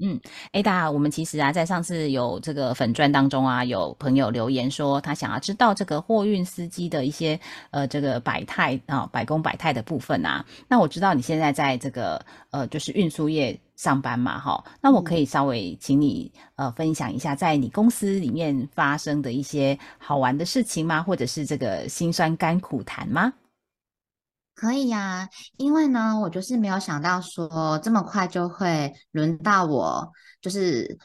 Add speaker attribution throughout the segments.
Speaker 1: 嗯，Ada，我们其实啊，在上次有这个粉钻当中啊，有朋友留言说他想要知道这个货运司机的一些呃这个百态啊，百工百态的部分啊。那我知道你现在在这个呃就是运输业上班嘛，哈，那我可以稍微请你呃分享一下在你公司里面发生的一些好玩的事情吗？或者是这个辛酸甘苦谈吗？
Speaker 2: 可以呀，因为呢，我就是没有想到说这么快就会轮到我，就是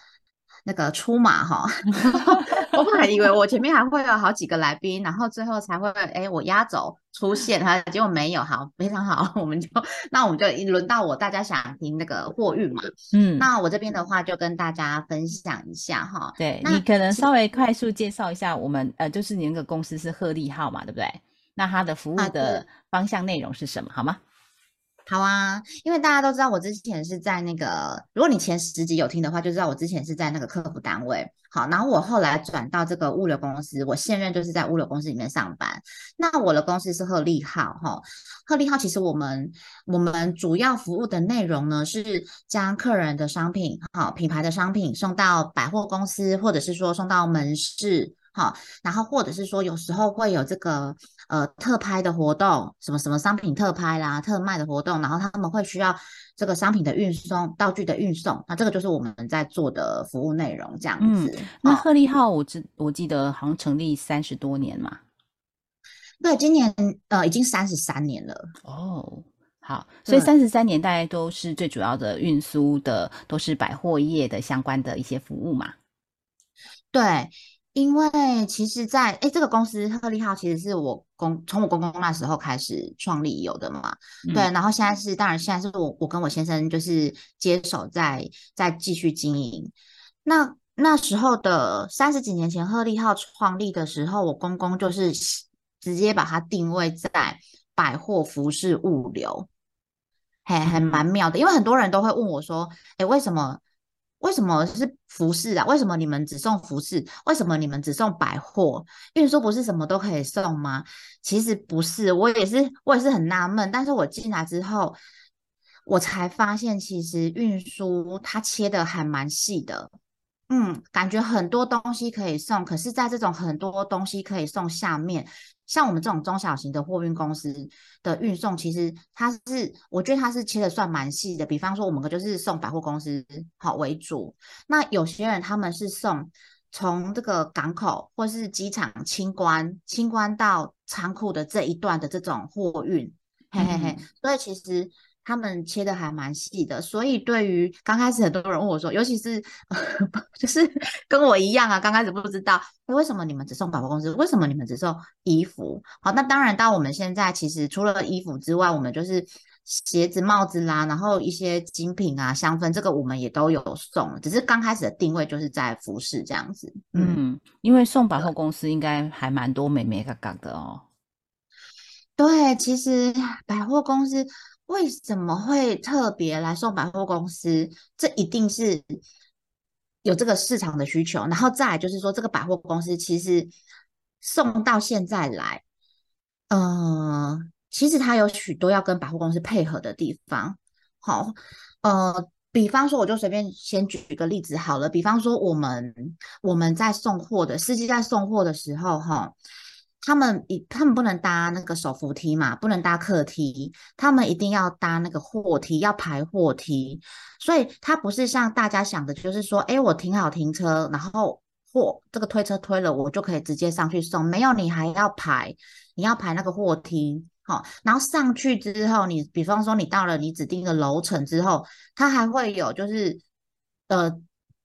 Speaker 2: 那个出马哈。我本来以为我前面还会有好几个来宾，然后最后才会哎我压轴出现，哈，结果没有，好，非常好，我们就那我们就一轮到我，大家想听那个货运嘛，嗯，那我这边的话就跟大家分享一下哈。
Speaker 1: 对你可能稍微快速介绍一下，我们呃就是你那个公司是鹤立号嘛，对不对？那它的服务的方向内容是什么？好吗？
Speaker 2: 好啊，因为大家都知道我之前是在那个，如果你前十集有听的话，就知道我之前是在那个客服单位。好，然后我后来转到这个物流公司，我现任就是在物流公司里面上班。那我的公司是鹤立号，哈，鹤立号其实我们我们主要服务的内容呢，是将客人的商品，好品牌的商品送到百货公司，或者是说送到门市。好，然后或者是说，有时候会有这个呃特拍的活动，什么什么商品特拍啦、特卖的活动，然后他们会需要这个商品的运送、道具的运送，那这个就是我们在做的服务内容，这样子。
Speaker 1: 那鹤立号，我记我记得好像成立三十多年嘛。
Speaker 2: 对，今年呃已经三十三年了。
Speaker 1: 哦，好，所以三十三年大概都是最主要的运输的，都是百货业的相关的一些服务嘛。
Speaker 2: 对。因为其实，在哎，这个公司鹤立号其实是我公从我公公那时候开始创立有的嘛，对，然后现在是当然现在是我我跟我先生就是接手在在继续经营。那那时候的三十几年前，鹤立号创立的时候，我公公就是直接把它定位在百货、服饰、物流，还还蛮妙的。因为很多人都会问我说，哎，为什么？为什么是服饰啊？为什么你们只送服饰？为什么你们只送百货？运输不是什么都可以送吗？其实不是，我也是，我也是很纳闷。但是我进来之后，我才发现，其实运输它切的还蛮细的。嗯，感觉很多东西可以送，可是，在这种很多东西可以送下面。像我们这种中小型的货运公司的运送，其实它是，我觉得它是切的算蛮细的。比方说，我们就是送百货公司好为主，那有些人他们是送从这个港口或是机场清关、清关到仓库的这一段的这种货运，嘿嘿嘿，所以其实。他们切的还蛮细的，所以对于刚开始很多人问我说，尤其是 就是跟我一样啊，刚开始不知道为什么你们只送百货公司，为什么你们只送衣服？好，那当然到我们现在其实除了衣服之外，我们就是鞋子、帽子啦，然后一些精品啊、香氛，这个我们也都有送，只是刚开始的定位就是在服饰这样子。
Speaker 1: 嗯，因为送百货公司应该还蛮多美美嘎嘎的哦。
Speaker 2: 对，其实百货公司。为什么会特别来送百货公司？这一定是有这个市场的需求，然后再来就是说，这个百货公司其实送到现在来，嗯，其实它有许多要跟百货公司配合的地方。好，呃，比方说，我就随便先举一个例子好了。比方说，我们我们在送货的司机在送货的时候，哈。他们一他们不能搭那个手扶梯嘛，不能搭客梯，他们一定要搭那个货梯，要排货梯。所以它不是像大家想的，就是说，哎，我停好停车，然后货这个推车推了，我就可以直接上去送。没有，你还要排，你要排那个货梯，好，然后上去之后，你比方说你到了你指定的楼层之后，它还会有就是，呃，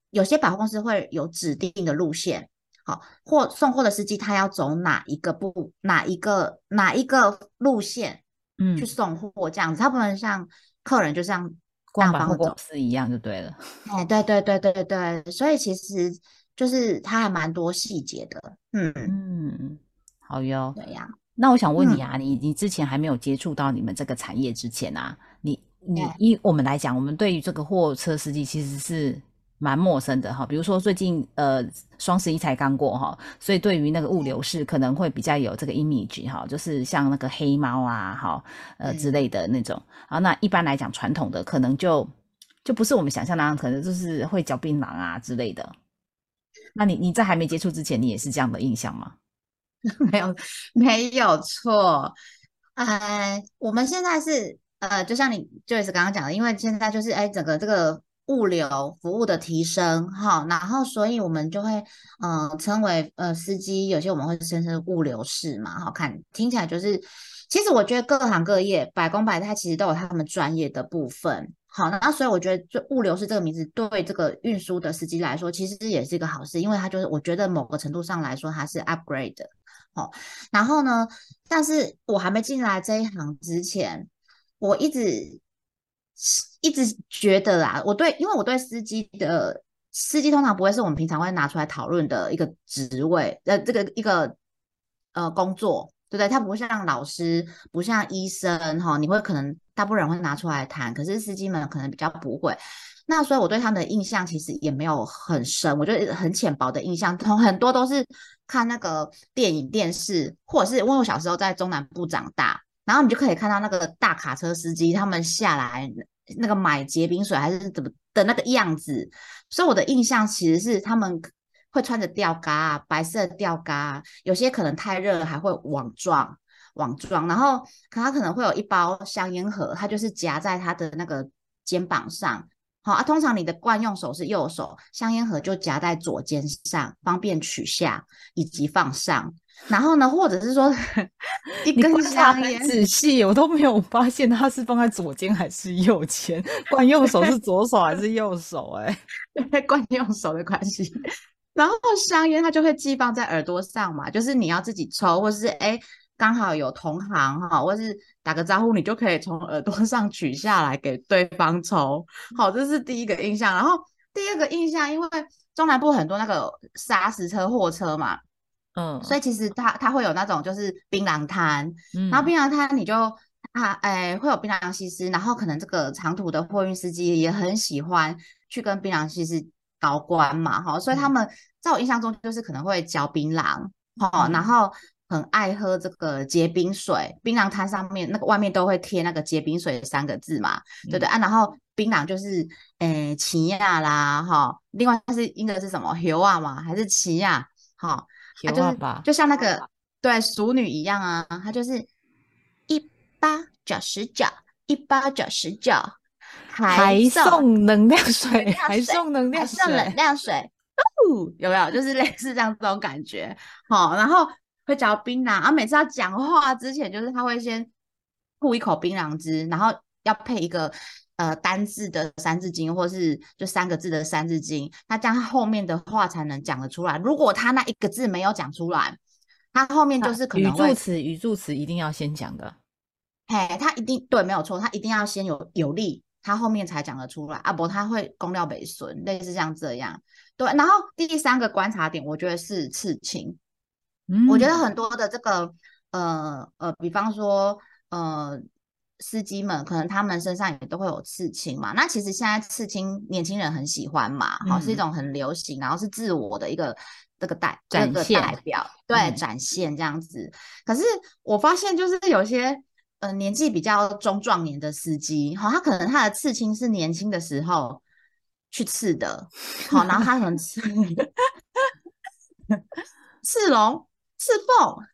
Speaker 2: 有些百货公司会有指定的路线。货送货的司机他要走哪一个步，哪一个哪一个路线，嗯，去送货这样子，他不能像客人就像
Speaker 1: 逛百货公司一样就对了。
Speaker 2: 哎，对对对对对，所以其实就是它还蛮多细节的。嗯
Speaker 1: 嗯，好哟。
Speaker 2: 对呀。
Speaker 1: 那我想问你啊，你你之前还没有接触到你们这个产业之前啊，你你以我们来讲，我们对于这个货车司机其实是。蛮陌生的哈，比如说最近呃双十一才刚过哈，所以对于那个物流是可能会比较有这个 image 哈，就是像那个黑猫啊哈呃之类的那种啊，那一般来讲传统的可能就就不是我们想象那样，可能就是会嚼槟榔啊之类的。那你你在还没接触之前，你也是这样的印象吗？
Speaker 2: 没有没有错，呃，我们现在是呃，就像你 Joyce 刚刚讲的，因为现在就是哎整个这个。物流服务的提升，哈，然后所以我们就会，嗯，称为呃司机，有些我们会称成物流士嘛，好看听起来就是，其实我觉得各行各业百工百态，其实都有他们专业的部分，好，那所以我觉得就物流士这个名字对这个运输的司机来说，其实也是一个好事，因为它就是我觉得某个程度上来说它是 upgrade，好，然后呢，但是我还没进来这一行之前，我一直。一直觉得啦，我对，因为我对司机的司机通常不会是我们平常会拿出来讨论的一个职位，呃，这个一个呃工作，对不对？他不像老师，不像医生，哈，你会可能大部分人会拿出来谈，可是司机们可能比较不会。那所以我对他们的印象其实也没有很深，我觉得很浅薄的印象，同很多都是看那个电影、电视，或者是因为我小时候在中南部长大。然后你就可以看到那个大卡车司机，他们下来那个买结冰水还是怎么的那个样子，所以我的印象其实是他们会穿着吊嘎，白色吊嘎，有些可能太热还会网状网状，然后可他可能会有一包香烟盒，它就是夹在他的那个肩膀上。好啊，通常你的惯用手是右手，香烟盒就夹在左肩上，方便取下以及放上。然后呢，或者是说 一根香烟，
Speaker 1: 仔细我都没有发现它是放在左肩还是右肩，惯用手是左手还是右手？哎，
Speaker 2: 因为惯用手的关系。然后香烟它就会寄放在耳朵上嘛，就是你要自己抽，或是哎刚好有同行哈，或是打个招呼，你就可以从耳朵上取下来给对方抽。好，这是第一个印象。然后第二个印象，因为中南部很多那个砂石车、货车嘛。嗯，所以其实它它会有那种就是槟榔摊，然后槟榔摊你就啊哎会有槟榔西施，然后可能这个长途的货运司机也很喜欢去跟槟榔西施搞关嘛哈，所以他们在我印象中就是可能会嚼槟榔哈，然后很爱喝这个结冰水，槟榔摊上面那个外面都会贴那个结冰水三个字嘛，对不对啊？然后槟榔就是诶奇亚啦哈，另外是应该是什么牛啊嘛，还是奇亚哈？
Speaker 1: 他就是
Speaker 2: 就像那个对熟女一样啊，他就是一八九十九，一八九十九，
Speaker 1: 还送能量水，还送能量
Speaker 2: 水，送能量水，哦，有没有？就是类似这样这种感觉，好，然后会嚼槟榔，啊，每次要讲话之前，就是他会先吐一口槟榔汁，然后要配一个。呃，单字的三字经，或是就三个字的三字经，那这样他后面的话才能讲得出来。如果他那一个字没有讲出来，他后面就是可能
Speaker 1: 语助词，语助词一定要先讲的。
Speaker 2: 嘿，他一定对，没有错，他一定要先有有力，他后面才讲得出来。啊，不，他会公料北损，类似像这样。对，然后第三个观察点，我觉得是刺青。嗯，我觉得很多的这个，呃呃，比方说，呃。司机们可能他们身上也都会有刺青嘛，那其实现在刺青年轻人很喜欢嘛，好是一种很流行，然后是自我的一个这个代这个代表，对展现这样子。可是我发现就是有些呃年纪比较中壮年的司机，好他可能他的刺青是年轻的时候去刺的，好然后他可能刺 刺龙刺凤。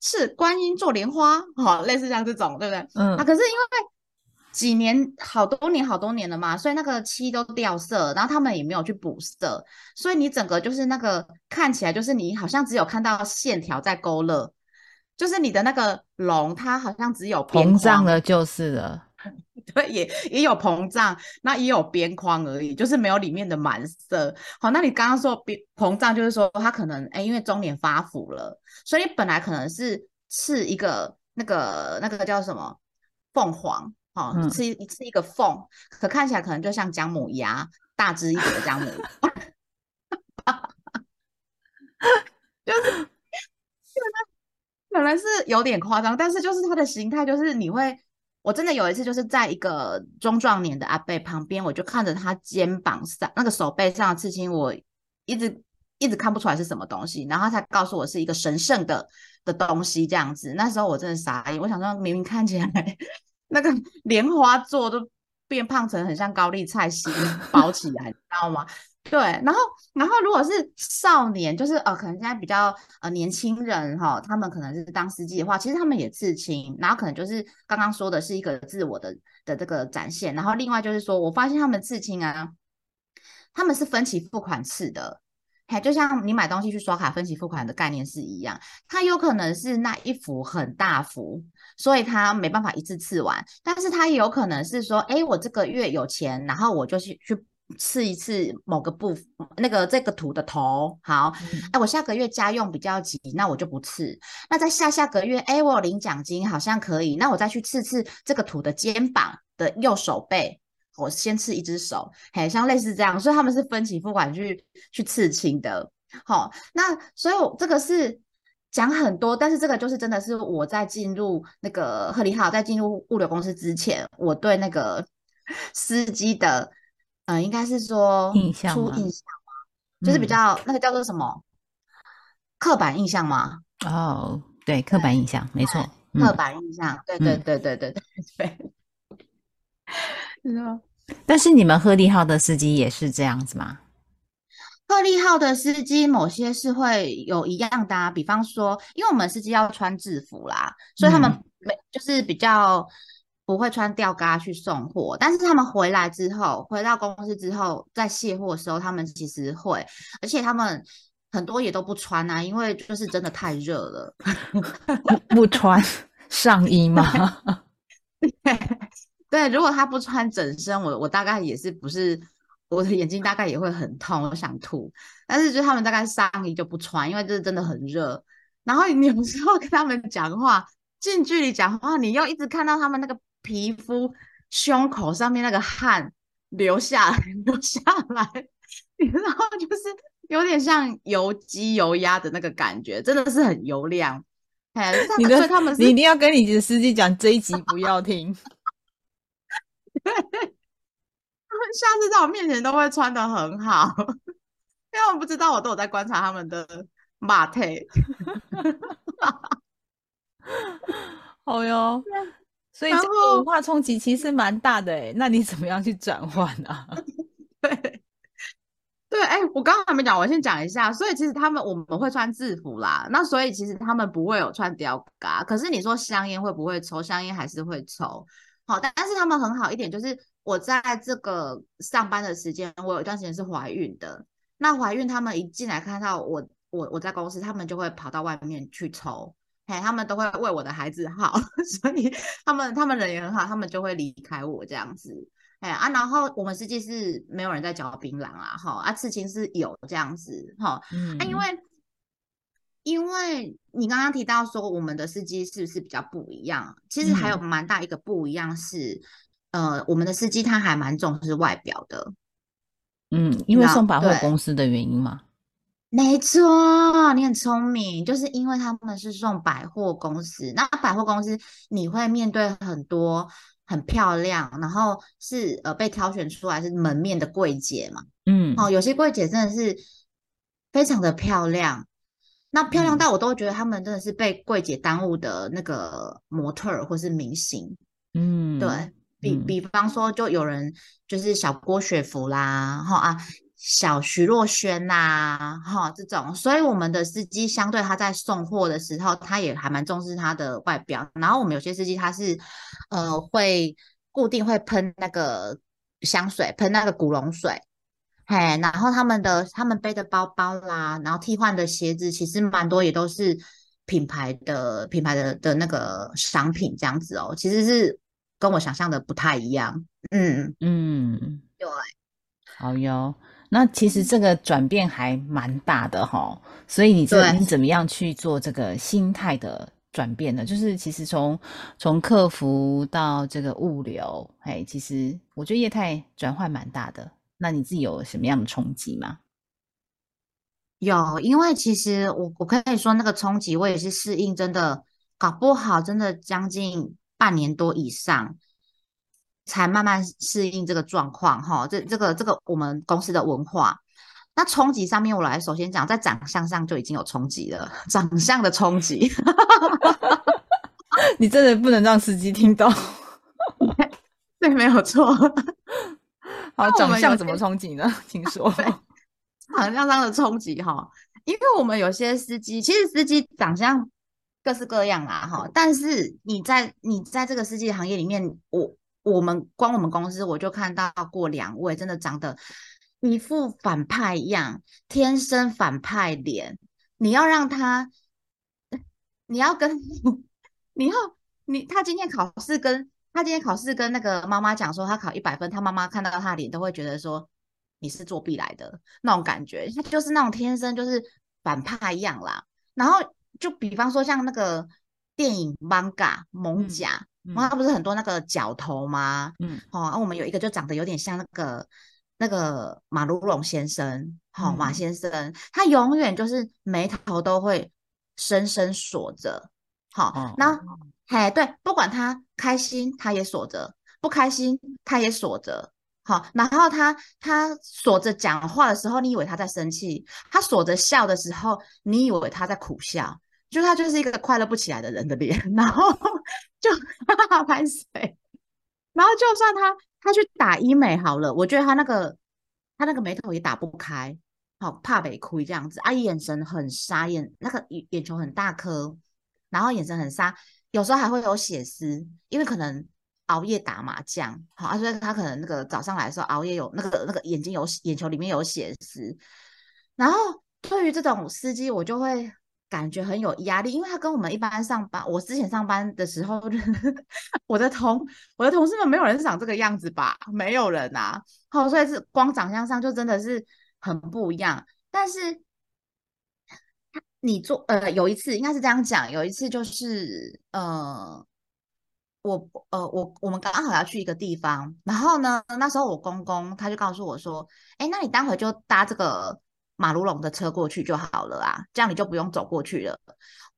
Speaker 2: 是观音做莲花，好，类似像这种，对不对？嗯。啊，可是因为几年好多年好多年了嘛，所以那个漆都掉色，然后他们也没有去补色，所以你整个就是那个看起来就是你好像只有看到线条在勾勒，就是你的那个龙，它好像只有
Speaker 1: 膨胀了，就是了。
Speaker 2: 对，也也有膨胀，那也有边框而已，就是没有里面的满色。好，那你刚刚说边膨胀，就是说它可能哎，因为中年发福了，所以本来可能是刺一个那个那个叫什么凤凰，哦，吃一吃一个凤，可看起来可能就像姜母鸭，大只一点的姜母鸭，就是 可能是有点夸张，但是就是它的形态，就是你会，我真的有一次就是在一个中壮年的阿伯旁边，我就看着他肩膀上那个手背上的刺青，我一直一直看不出来是什么东西，然后他告诉我是一个神圣的的东西这样子。那时候我真的傻眼，我想说明明看起来 那个莲花座都变胖成很像高丽菜心包起来，你知道吗？对，然后，然后如果是少年，就是呃，可能现在比较呃年轻人哈，他们可能是当司机的话，其实他们也刺青，然后可能就是刚刚说的是一个自我的的这个展现，然后另外就是说我发现他们刺青啊，他们是分期付款刺的，嘿，就像你买东西去刷卡分期付款的概念是一样，它有可能是那一幅很大幅，所以它没办法一次刺完，但是它也有可能是说，哎，我这个月有钱，然后我就去去。刺一次某个部那个这个图的头好，哎，我下个月家用比较急，那我就不刺。那在下下个月，哎，我有领奖金，好像可以，那我再去刺刺这个图的肩膀的右手背，我先刺一只手，嘿，像类似这样，所以他们是分期付款去去刺青的。好，那所以这个是讲很多，但是这个就是真的是我在进入那个赫利号，在进入物流公司之前，我对那个 司机的。嗯，应该是说
Speaker 1: 印象
Speaker 2: 初印象吗？就是比较那个叫做什么刻板印象吗？
Speaker 1: 哦，对，刻板印象，没错，
Speaker 2: 刻板印象，对对对对对对对。
Speaker 1: 但是你们鹤立号的司机也是这样子吗？
Speaker 2: 鹤立号的司机某些是会有一样的，比方说，因为我们司机要穿制服啦，所以他们没就是比较。不会穿吊嘎去送货，但是他们回来之后，回到公司之后，在卸货的时候，他们其实会，而且他们很多也都不穿啊，因为就是真的太热了，
Speaker 1: 不穿上衣吗？
Speaker 2: 对，如果他不穿整身，我我大概也是不是我的眼睛大概也会很痛，我想吐。但是就他们大概上衣就不穿，因为这真的很热。然后你有时候跟他们讲话，近距离讲话，你又一直看到他们那个。皮肤胸口上面那个汗流下来，流下来，然后就是有点像油鸡油鸭的那个感觉，真的是很油亮。哎，
Speaker 1: 你的他们，你一定要跟你的司机讲这一集不要听。
Speaker 2: 他们下次在我面前都会穿的很好，因为我不知道我都有在观察他们的马腿。
Speaker 1: 好哟。所以这个文化冲击其实蛮大的哎，那你怎么样去转换呢？
Speaker 2: 对对，哎，我刚刚还没讲，我先讲一下。所以其实他们我们会穿制服啦，那所以其实他们不会有穿吊嘎。可是你说香烟会不会抽？香烟还是会抽。好，但但是他们很好一点，就是我在这个上班的时间，我有一段时间是怀孕的。那怀孕他们一进来看到我，我我在公司，他们就会跑到外面去抽。哎，他们都会为我的孩子好，所以他们他们人也很好，他们就会离开我这样子。哎啊，然后我们司机是没有人在嚼槟榔啊，哈啊，刺青是有这样子，哈，嗯，啊，因为因为你刚刚提到说我们的司机是不是比较不一样？其实还有蛮大一个不一样是，呃，我们的司机他还蛮重视外表的，
Speaker 1: 嗯，因为送百货公司的原因嘛。
Speaker 2: 没错，你很聪明，就是因为他们是送百货公司，那百货公司你会面对很多很漂亮，然后是呃被挑选出来是门面的柜姐嘛，嗯，哦，有些柜姐真的是非常的漂亮，那漂亮到我都觉得他们真的是被柜姐耽误的那个模特或是明星，嗯，对比比方说就有人就是小郭雪芙啦，哈啊。小徐若瑄呐，哈，这种，所以我们的司机相对他在送货的时候，他也还蛮重视他的外表。然后我们有些司机他是，呃，会固定会喷那个香水，喷那个古龙水，嘿，然后他们的他们背的包包啦，然后替换的鞋子，其实蛮多也都是品牌的品牌的的那个商品这样子哦，其实是跟我想象的不太一样。嗯嗯，对，
Speaker 1: 好哟。那其实这个转变还蛮大的哈，所以你这你怎么样去做这个心态的转变呢？就是其实从从客服到这个物流，哎，其实我觉得业态转换蛮大的。那你自己有什么样的冲击吗？
Speaker 2: 有，因为其实我我可以说那个冲击，我也是适应，真的搞不好真的将近半年多以上，才慢慢适应这个状况哈。这这个这个我们公司的文化。那冲击上面，我来首先讲，在长相上就已经有冲击了，长相的冲击。
Speaker 1: 你真的不能让司机听到。
Speaker 2: 对，没有错。
Speaker 1: 好，长相怎么冲击呢？请说。
Speaker 2: 长相上的冲击哈，因为我们有些司机，其实司机长相各式各样啦哈，但是你在你在这个世界行业里面，我我们光我们公司我就看到过两位，真的长得。一副反派一样，天生反派脸。你要让他，你要跟，你要你他今天考试跟他今天考试跟那个妈妈讲说他考一百分，他妈妈看到他脸都会觉得说你是作弊来的那种感觉，他就是那种天生就是反派一样啦。然后就比方说像那个电影《manga》猛甲，他不是很多那个角头吗？嗯，哦，我们有一个就长得有点像那个。那个马如龙先生，好马先生，他永远就是眉头都会深深锁着，好，那嘿，对，不管他开心，他也锁着；不开心，他也锁着，好，然后他他锁着讲话的时候，你以为他在生气；他锁着笑的时候，你以为他在苦笑，就他就是一个快乐不起来的人的脸，然后就哈哈 拍水，然后就算他。他去打医美好了，我觉得他那个他那个眉头也打不开，好怕被亏这样子。啊，眼神很沙，眼那个眼眼球很大颗，然后眼神很沙，有时候还会有血丝，因为可能熬夜打麻将，好，所以他可能那个早上来的时候熬夜有那个那个眼睛有眼球里面有血丝。然后对于这种司机，我就会。感觉很有压力，因为他跟我们一般上班，我之前上班的时候，我的同我的同事们没有人长这个样子吧？没有人啊，好，所以是光长相上就真的是很不一样。但是你做呃有一次应该是这样讲，有一次就是呃我呃我我们刚好要去一个地方，然后呢那时候我公公他就告诉我说，哎，那你待会就搭这个。马如龙的车过去就好了啊，这样你就不用走过去了。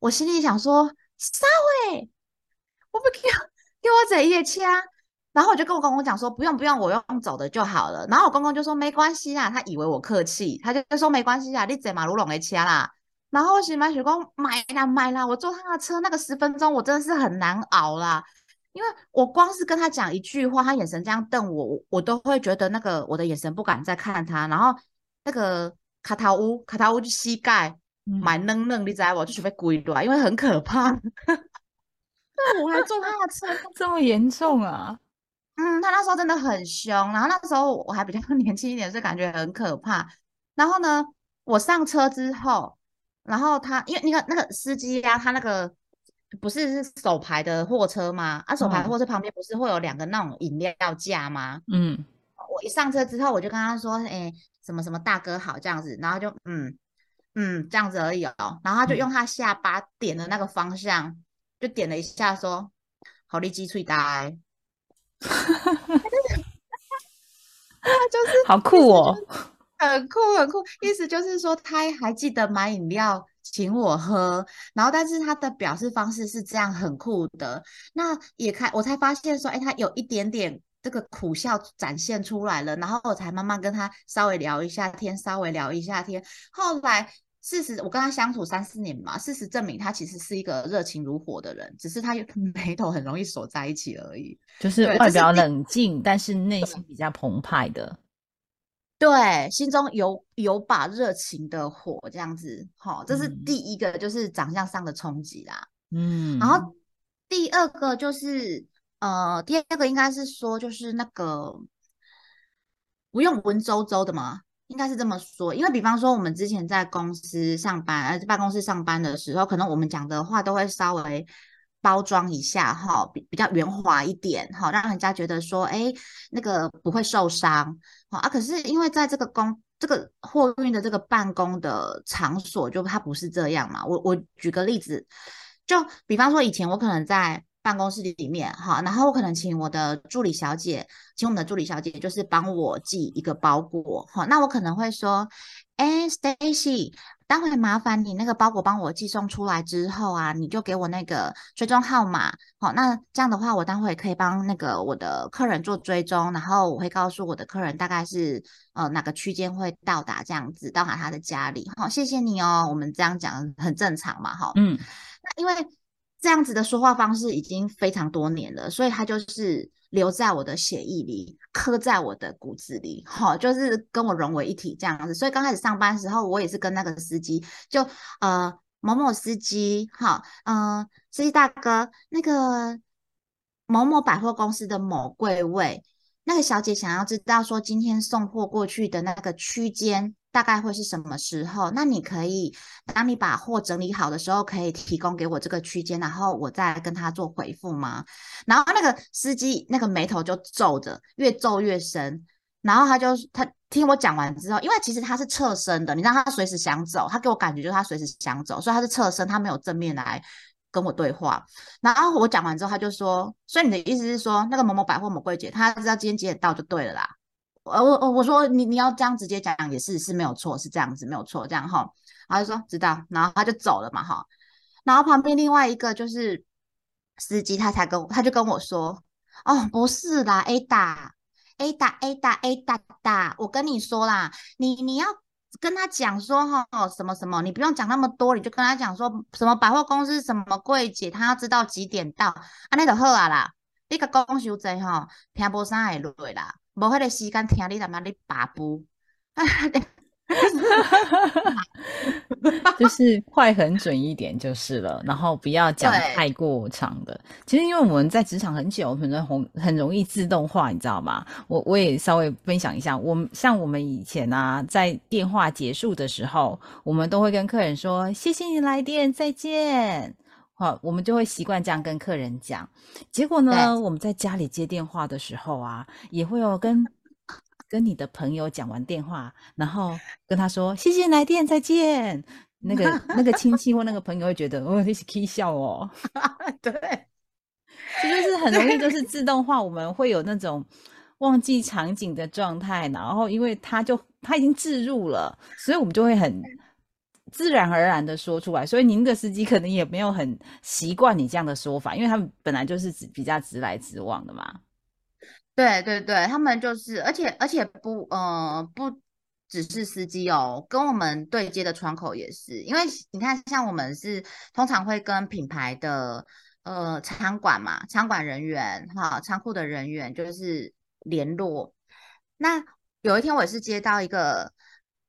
Speaker 2: 我心里想说，啥喂？我不给，给我这一车。然后我就跟我公公讲说，不用不用，我用走的就好了。然后我公公就说没关系啦，他以为我客气，他就说没关系啊，你坐马如龙的车啦。然后我心满血光买啦买啦，我坐他的车那个十分钟，我真的是很难熬啦。因为我光是跟他讲一句话，他眼神这样瞪我，我都会觉得那个我的眼神不敢再看他，然后那个。卡塔乌，卡塔乌就膝盖蛮嫩嫩，你知道不？就准备跪落，因为很可怕。那我还坐他的车，
Speaker 1: 这么严重啊？
Speaker 2: 嗯，他那时候真的很凶，然后那时候我还比较 年轻一点，就感觉很可怕。然后呢，我上车之后，然后他因为那个那个司机呀，他那个不是是手排的货车吗？啊，手排货车旁边不是会有两个那种饮料架吗？嗯，我一上车之后，我就跟他说，哎。什么什么大哥好这样子，然后就嗯嗯这样子而已哦，然后他就用他下巴点的那个方向，就点了一下说好利鸡脆呆，他 就是
Speaker 1: 好酷哦，
Speaker 2: 很酷很酷，意思就是说他还记得买饮料请我喝，然后但是他的表示方式是这样很酷的，那也开我才发现说，哎，他有一点点。这个苦笑展现出来了，然后我才慢慢跟他稍微聊一下天，稍微聊一下天。后来事实，我跟他相处三四年嘛，事实证明他其实是一个热情如火的人，只是他 眉头很容易锁在一起而已。
Speaker 1: 就是外表冷静，但是内心比较澎湃的。
Speaker 2: 对，心中有有把热情的火这样子。好，这是第一个，就是长相上的冲击啦。嗯，然后第二个就是。呃，第二个应该是说，就是那个不用文绉绉的嘛，应该是这么说。因为比方说，我们之前在公司上班，呃，办公室上班的时候，可能我们讲的话都会稍微包装一下，哈，比比较圆滑一点，哈，让人家觉得说，哎，那个不会受伤，好啊。可是因为在这个公这个货运的这个办公的场所，就它不是这样嘛。我我举个例子。就比方说以前我可能在办公室里面哈，然后我可能请我的助理小姐，请我们的助理小姐就是帮我寄一个包裹哈，那我可能会说，哎，Stacy。待会麻烦你那个包裹帮我寄送出来之后啊，你就给我那个追踪号码，好，那这样的话我待会可以帮那个我的客人做追踪，然后我会告诉我的客人大概是呃哪个区间会到达这样子到达他的家里，好，谢谢你哦，我们这样讲很正常嘛，哈，嗯，那因为这样子的说话方式已经非常多年了，所以他就是。留在我的血液里，刻在我的骨子里，哈，就是跟我融为一体这样子。所以刚开始上班时候，我也是跟那个司机，就呃某某司机，哈，嗯，司机大哥，那个某某百货公司的某柜位，那个小姐想要知道说今天送货过去的那个区间。大概会是什么时候？那你可以，当你把货整理好的时候，可以提供给我这个区间，然后我再跟他做回复吗？然后那个司机那个眉头就皱着，越皱越深。然后他就他听我讲完之后，因为其实他是侧身的，你知道他随时想走，他给我感觉就是他随时想走，所以他是侧身，他没有正面来跟我对话。然后我讲完之后，他就说：“所以你的意思是说，那个某某百货某柜姐，他知道今天几点到就对了啦。”呃，我我我说你你要这样直接讲也是是没有错，是这样子没有错，这样哈，然后就说知道，然后他就走了嘛哈，然后旁边另外一个就是司机，他才跟他就跟我说，哦，不是啦，A 打 A 打 A 打 A 打打，我跟你说啦，你你要跟他讲说哈什么什么，你不用讲那么多，你就跟他讲说什么百货公司什么柜姐，他要知道几点到，啊那就好啊啦，你个讲收济吼，听无啥会累啦。无迄个时间听你他妈的把布，
Speaker 1: 就是快很准一点就是了，然后不要讲太过长的。其实因为我们在职场很久，可能很很容易自动化，你知道吗？我我也稍微分享一下，我们像我们以前啊，在电话结束的时候，我们都会跟客人说：“谢谢你来电，再见。”好，我们就会习惯这样跟客人讲。结果呢，我们在家里接电话的时候啊，也会有跟跟你的朋友讲完电话，然后跟他说谢谢来电，再见。那个那个亲戚或那个朋友会觉得哦，你是可以笑哦。
Speaker 2: 对，
Speaker 1: 这就是很容易就是自动化，我们会有那种忘记场景的状态，然后因为他就他已经置入了，所以我们就会很。自然而然的说出来，所以您的司机可能也没有很习惯你这样的说法，因为他们本来就是直比较直来直往的嘛。
Speaker 2: 对对对，他们就是，而且而且不呃不只是司机哦，跟我们对接的窗口也是，因为你看，像我们是通常会跟品牌的呃仓管嘛，仓管人员哈，仓库的人员就是联络。那有一天我也是接到一个。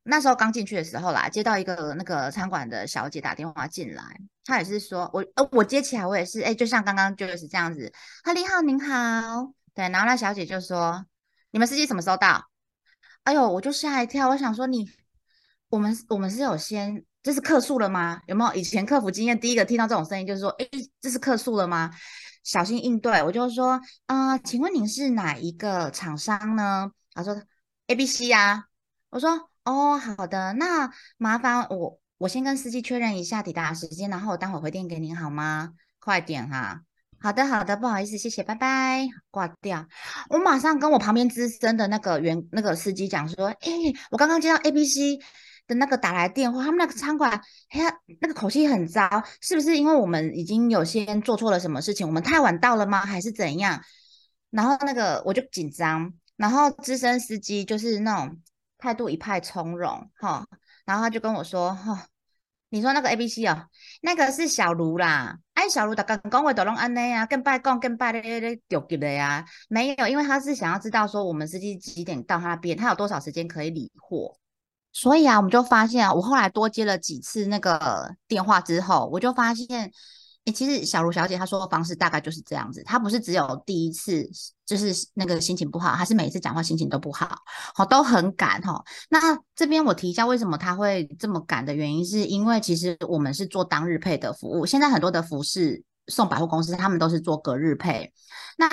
Speaker 2: 那时候刚进去的时候啦，接到一个那个餐馆的小姐打电话进来，她也是说，我呃我接起来，我也是哎，就像刚刚就是这样子，哈你好您好，对，然后那小姐就说，你们司机什么时候到？哎呦，我就吓一跳，我想说你，我们我们是有先这是客诉了吗？有没有以前客服经验？第一个听到这种声音就是说，哎，这是客诉了吗？小心应对。我就说，啊，请问您是哪一个厂商呢？他说 A B C 呀，我说。哦，好的，那麻烦我我先跟司机确认一下抵达时间，然后我待会回电给您好吗？快点哈。好的，好的，不好意思，谢谢，拜拜，挂掉。我马上跟我旁边资深的那个员那个司机讲说，哎，我刚刚接到 A B C 的那个打来电话，他们那个餐馆，哎呀，那个口气很糟，是不是因为我们已经有先做错了什么事情？我们太晚到了吗？还是怎样？然后那个我就紧张，然后资深司机就是那种。态度一派从容，哈，然后他就跟我说，哈，你说那个 A B C 哦，那个是小卢啦，哎，小卢的刚讲话都拢安内啊，更拜讲更拜咧咧丢给的呀，没有，因为他是想要知道说我们司机几点到他那边，他有多少时间可以理货，所以啊，我们就发现啊，我后来多接了几次那个电话之后，我就发现。哎，其实小茹小姐她说的方式大概就是这样子，她不是只有第一次就是那个心情不好，她是每次讲话心情都不好，好都很赶哈。那这边我提一下，为什么她会这么赶的原因，是因为其实我们是做当日配的服务，现在很多的服饰送百货公司，他们都是做隔日配。那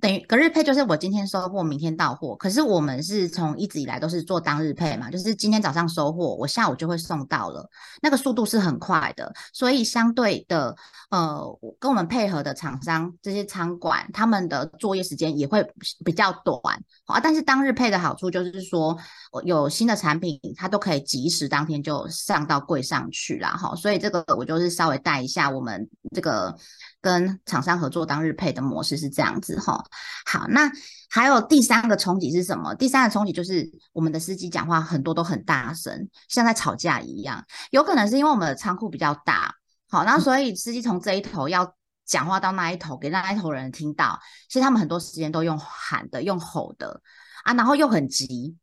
Speaker 2: 等于隔日配就是我今天收货，明天到货。可是我们是从一直以来都是做当日配嘛，就是今天早上收货，我下午就会送到了，那个速度是很快的。所以相对的，呃，跟我们配合的厂商这些餐馆，他们的作业时间也会比较短啊。但是当日配的好处就是说，有新的产品，它都可以及时当天就上到柜上去了哈。所以这个我就是稍微带一下我们这个。跟厂商合作当日配的模式是这样子哈，好，那还有第三个冲击是什么？第三个冲击就是我们的司机讲话很多都很大声，像在吵架一样。有可能是因为我们的仓库比较大，好，那所以司机从这一头要讲话到那一头，给那一头人听到，其实他们很多时间都用喊的、用吼的啊，然后又很急。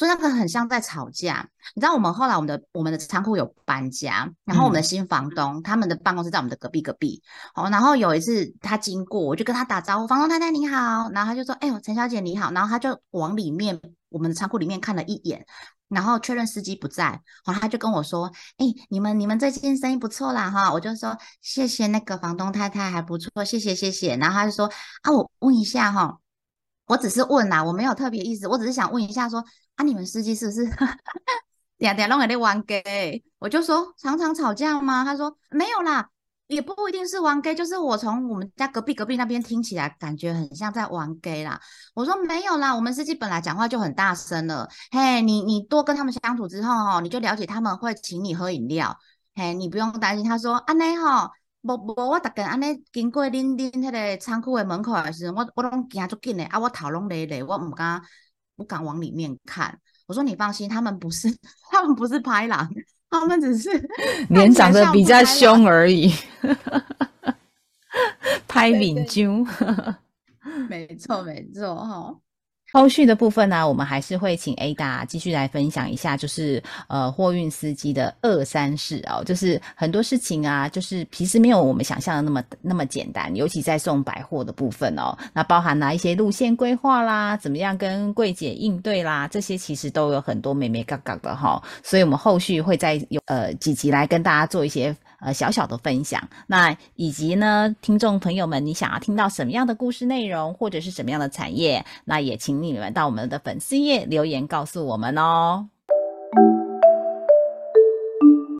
Speaker 2: 所以那个很像在吵架，你知道我们后来我们的我们的仓库有搬家，然后我们的新房东他们的办公室在我们的隔壁隔壁，哦，然后有一次他经过，我就跟他打招呼，房东太太你好，然后他就说，哎呦陈小姐你好，然后他就往里面我们的仓库里面看了一眼，然后确认司机不在，然后他就跟我说，哎你们你们最近生意不错啦哈，我就说谢谢那个房东太太还不错，谢谢谢谢，然后他就说啊我问一下哈，我只是问啦，我没有特别意思，我只是想问一下说。啊！你们司机是不是嗲嗲弄在那玩 gay？我就说常常吵架吗？他说没有啦，也不一定是玩 gay，就是我从我们家隔壁隔壁那边听起来感觉很像在玩 gay 啦。我说没有啦，我们司机本来讲话就很大声了。嘿，你你多跟他们相处之后哦，你就了解他们会请你喝饮料。嘿，你不用担心。他说安内吼，无无我逐个安内经过恁恁迄个仓库的门口的时候，我我拢惊足紧的啊，我头拢累累，我唔敢。不敢往里面看。我说你放心，他们不是，他们不是拍狼，他们只是
Speaker 1: 脸长得比较凶而已。拍敏珠，
Speaker 2: 没错没错哈。
Speaker 1: 后续的部分呢，我们还是会请 Ada 继续来分享一下，就是呃货运司机的二三事哦，就是很多事情啊，就是其实没有我们想象的那么那么简单，尤其在送百货的部分哦，那包含哪一些路线规划啦，怎么样跟柜姐应对啦，这些其实都有很多美美嘎嘎的哈，所以我们后续会再有呃几集来跟大家做一些。呃，小小的分享，那以及呢，听众朋友们，你想要听到什么样的故事内容，或者是什么样的产业，那也请你们到我们的粉丝页留言告诉我们哦。